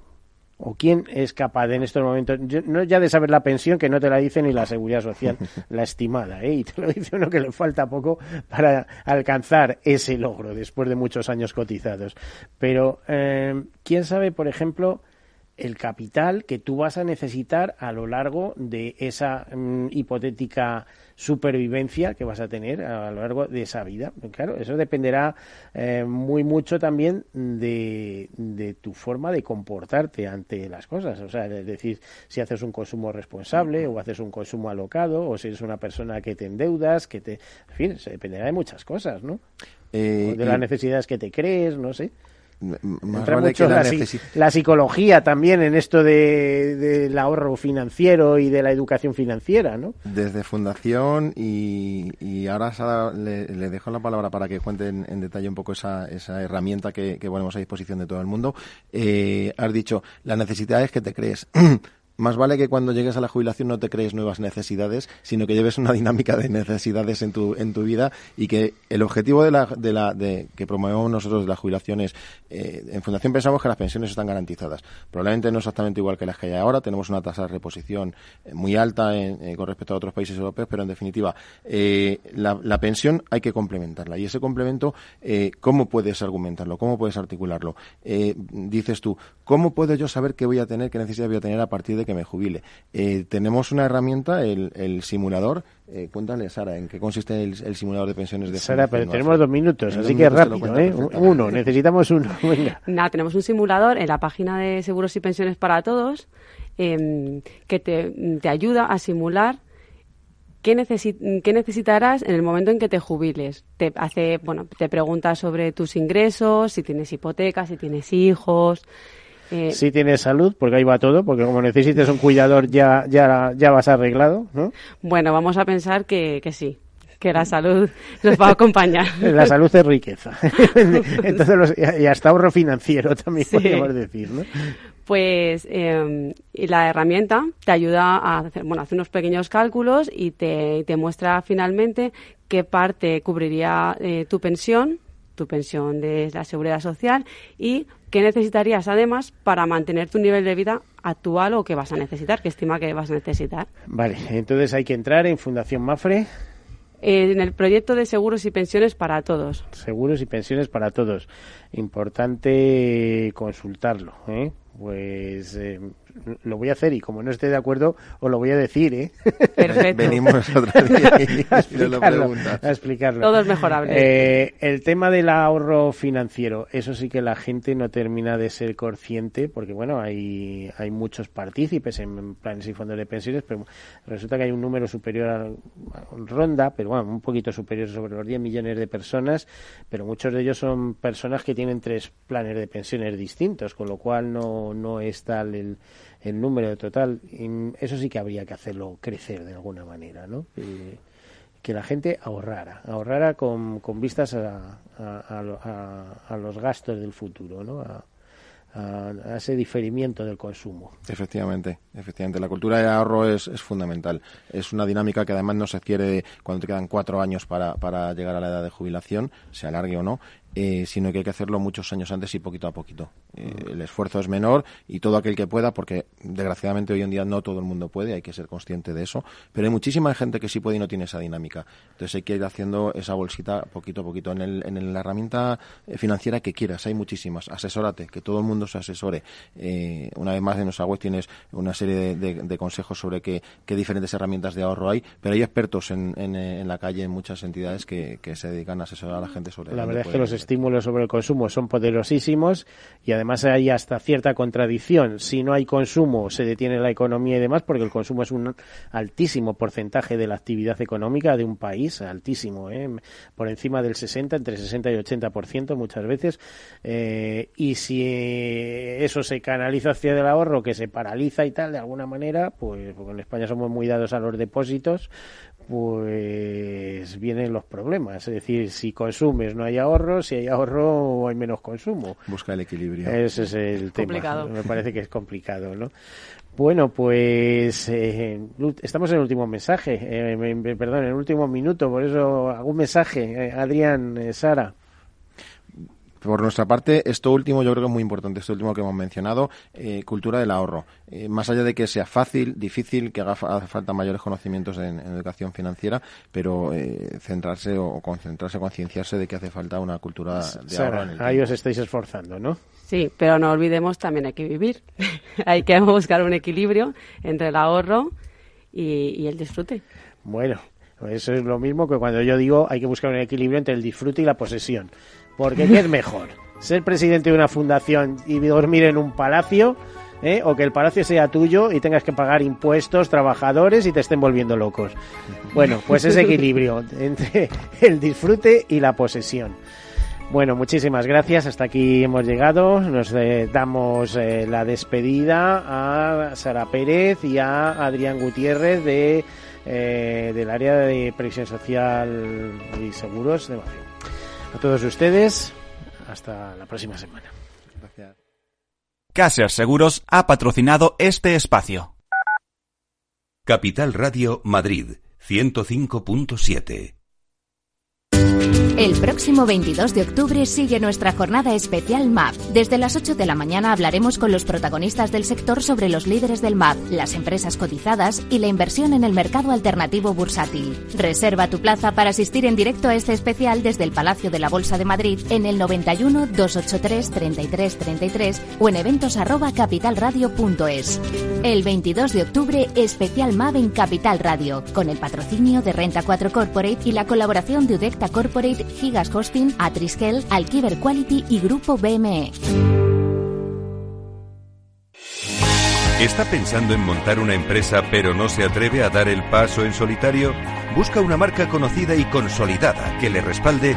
o quién es capaz de, en estos momentos, no ya de saber la pensión, que no te la dice ni la seguridad social, la estimada, ¿eh? y te lo dice uno que le falta poco para alcanzar ese logro después de muchos años cotizados. Pero, eh, ¿quién sabe, por ejemplo, el capital que tú vas a necesitar a lo largo de esa mm, hipotética supervivencia que vas a tener a lo largo de esa vida. Claro, eso dependerá eh, muy mucho también de, de, tu forma de comportarte ante las cosas. O sea, es decir, si haces un consumo responsable o haces un consumo alocado o si eres una persona que te endeudas, que te... En fin, se dependerá de muchas cosas, ¿no? Eh, de las necesidades que te crees, no sé la, psicología también en esto del ahorro financiero y de la educación financiera, ¿no?
Desde Fundación y, ahora le, dejo la palabra para que cuente en, detalle un poco esa, esa herramienta que, ponemos a disposición de todo el mundo. Eh, has dicho, la necesidad es que te crees. más vale que cuando llegues a la jubilación no te crees nuevas necesidades, sino que lleves una dinámica de necesidades en tu, en tu vida y que el objetivo de la, de la, de, que promovemos nosotros de las jubilaciones, eh, en Fundación pensamos que las pensiones están garantizadas. Probablemente no exactamente igual que las que hay ahora, tenemos una tasa de reposición eh, muy alta eh, con respecto a otros países europeos, pero en definitiva, la, la, pensión hay que complementarla. Y ese complemento, ¿cómo puedes argumentarlo? ¿Cómo puedes articularlo? dices tú, ¿cómo puedo yo saber qué voy a tener, qué necesidad voy a tener a partir de que me jubile. Eh, tenemos una herramienta, el, simulador. Eh, cuéntale, Sara, ¿en qué consiste el, simulador de pensiones de
Sara, pero tenemos dos minutos, así que rápido, ¿eh? Uno, necesitamos uno.
Nada, tenemos un simulador en la página de Seguros y Pensiones para Todos em, que te, te ayuda a simular ¿Qué, ¿qué, necesitarás en el momento en que te jubiles? Te hace, bueno, te pregunta sobre tus ingresos, si tienes hipoteca, si tienes hijos,
si tienes salud, porque ahí va todo, porque como necesites un cuidador ya, ya, ya vas arreglado, ¿no?
Bueno, vamos a pensar que, que sí. que la salud nos va a acompañar.
la salud es riqueza. Entonces, y hasta ahorro financiero también podríamos decir, ¿no?
Pues eh, la herramienta te ayuda a hacer, bueno, hacer unos pequeños cálculos y te, te muestra finalmente qué parte cubriría eh, tu pensión, tu pensión de la seguridad social y qué necesitarías además para mantener tu nivel de vida actual o que vas a necesitar, que estima que vas a necesitar.
Vale, entonces hay que entrar en Fundación Mafre
en el proyecto de seguros y pensiones para todos.
Seguros y pensiones para todos. Importante consultarlo. ¿eh? Pues eh, lo voy a hacer y como no esté de acuerdo, os lo voy a decir, ¿eh?
Perfecto.
Venimos otro día y,
a, explicarlo, a explicarlo.
Todo es mejorable.
Eh, el tema del ahorro financiero, eso sí que la gente no termina de ser consciente, porque bueno, hay, hay muchos partícipes en planes y fondos de pensiones, pero resulta que hay un número superior a, ronda, pero bueno, un poquito superior sobre los 10 millones de personas, pero muchos de ellos son personas que tienen tres planes de pensiones distintos, con lo cual no, no es tal el el número total. eso sí que habría que hacerlo crecer de alguna manera, ¿no? que la gente ahorrara, ahorrara con, con vistas a, a, los gastos del futuro, ¿no? A, ese diferimiento del consumo.
Efectivamente, efectivamente. La cultura de ahorro es, es, fundamental. Es una dinámica que además no se adquiere cuando te quedan cuatro años para, para llegar a la edad de jubilación, se alargue o no, eh, sino que hay que hacerlo muchos años antes y poquito a poquito. Eh, el esfuerzo es menor y todo aquel que pueda, porque desgraciadamente hoy en día no todo el mundo puede, hay que ser consciente de eso, pero hay muchísima gente que sí puede y no tiene esa dinámica. Entonces hay que ir haciendo esa bolsita poquito a poquito. En, el, en la herramienta eh, financiera que quieras, hay muchísimas. Asesórate, que todo el mundo se asesore. una vez más en nuestra web tienes una serie de, consejos sobre qué, diferentes herramientas de ahorro hay, pero hay expertos en, en, la calle, en muchas entidades que, se dedican a asesorar a la gente sobre
La verdad es que los estímulos sobre el consumo son poderosísimos y además hay hasta cierta contradicción. Si no hay consumo, se detiene la economía y demás, porque el consumo es un altísimo porcentaje de la actividad económica de un país, altísimo, ¿eh? por encima del 60, entre 60 y 80% muchas veces. Eh, y si eso se canaliza hacia el ahorro, que se paraliza y tal, de alguna manera, pues en España somos muy dados a los depósitos, pues vienen los problemas. Es decir, si consumes no hay ahorro, si hay ahorro hay menos consumo.
Busca el equilibrio.
Ese es el tema. Me parece que es complicado, ¿no? Bueno, pues eh, estamos en el último mensaje, eh, perdón, en el último minuto, por eso algún mensaje, eh, Adrián, Sara.
Por nuestra parte, esto último yo creo que es muy importante, esto último que hemos mencionado, eh, cultura del ahorro. Eh, más allá de que sea fácil, difícil, que haga falta mayores conocimientos en, educación financiera, pero eh, centrarse o concentrarse, concienciarse de que hace falta una cultura de ahorro. En
el ahí os estáis esforzando, ¿no?
Sí, pero no olvidemos también hay que vivir. hay que buscar un equilibrio entre el ahorro y, y el disfrute.
Bueno, eso es lo mismo que cuando yo digo hay que buscar un equilibrio entre el disfrute y la posesión. Porque ¿qué es mejor? ¿Ser presidente de una fundación y dormir en un palacio? ¿eh? O que el palacio sea tuyo y tengas que pagar impuestos, trabajadores y te estén volviendo locos. Bueno, pues ese equilibrio entre el disfrute y la posesión. Bueno, muchísimas gracias. Hasta aquí hemos llegado. Nos eh, damos eh, la despedida a Sara Pérez y a Adrián Gutiérrez de, del área de previsión social y seguros de Madrid. A todos ustedes, hasta la próxima semana. Gracias.
Caser Seguros ha patrocinado este espacio.
Capital Radio Madrid 105.7
el próximo 22 de octubre sigue nuestra jornada especial MAP. Desde las 8 de la mañana hablaremos con los protagonistas del sector sobre los líderes del MAP, las empresas cotizadas y la inversión en el mercado alternativo bursátil. Reserva tu plaza para asistir en directo a este especial desde el Palacio de la Bolsa de Madrid en el 91 283 33 33 o en eventos arroba capitalradio.es. El 22 de octubre, especial MAP en Capital Radio, con el patrocinio de Renta 4 Corporate y la colaboración de Udecta Corporate Gigas Hosting, Atriskel, Alkiver Quality y Grupo BME.
¿Está pensando en montar una empresa pero no se atreve a dar el paso en solitario? Busca una marca conocida y consolidada que le respalde.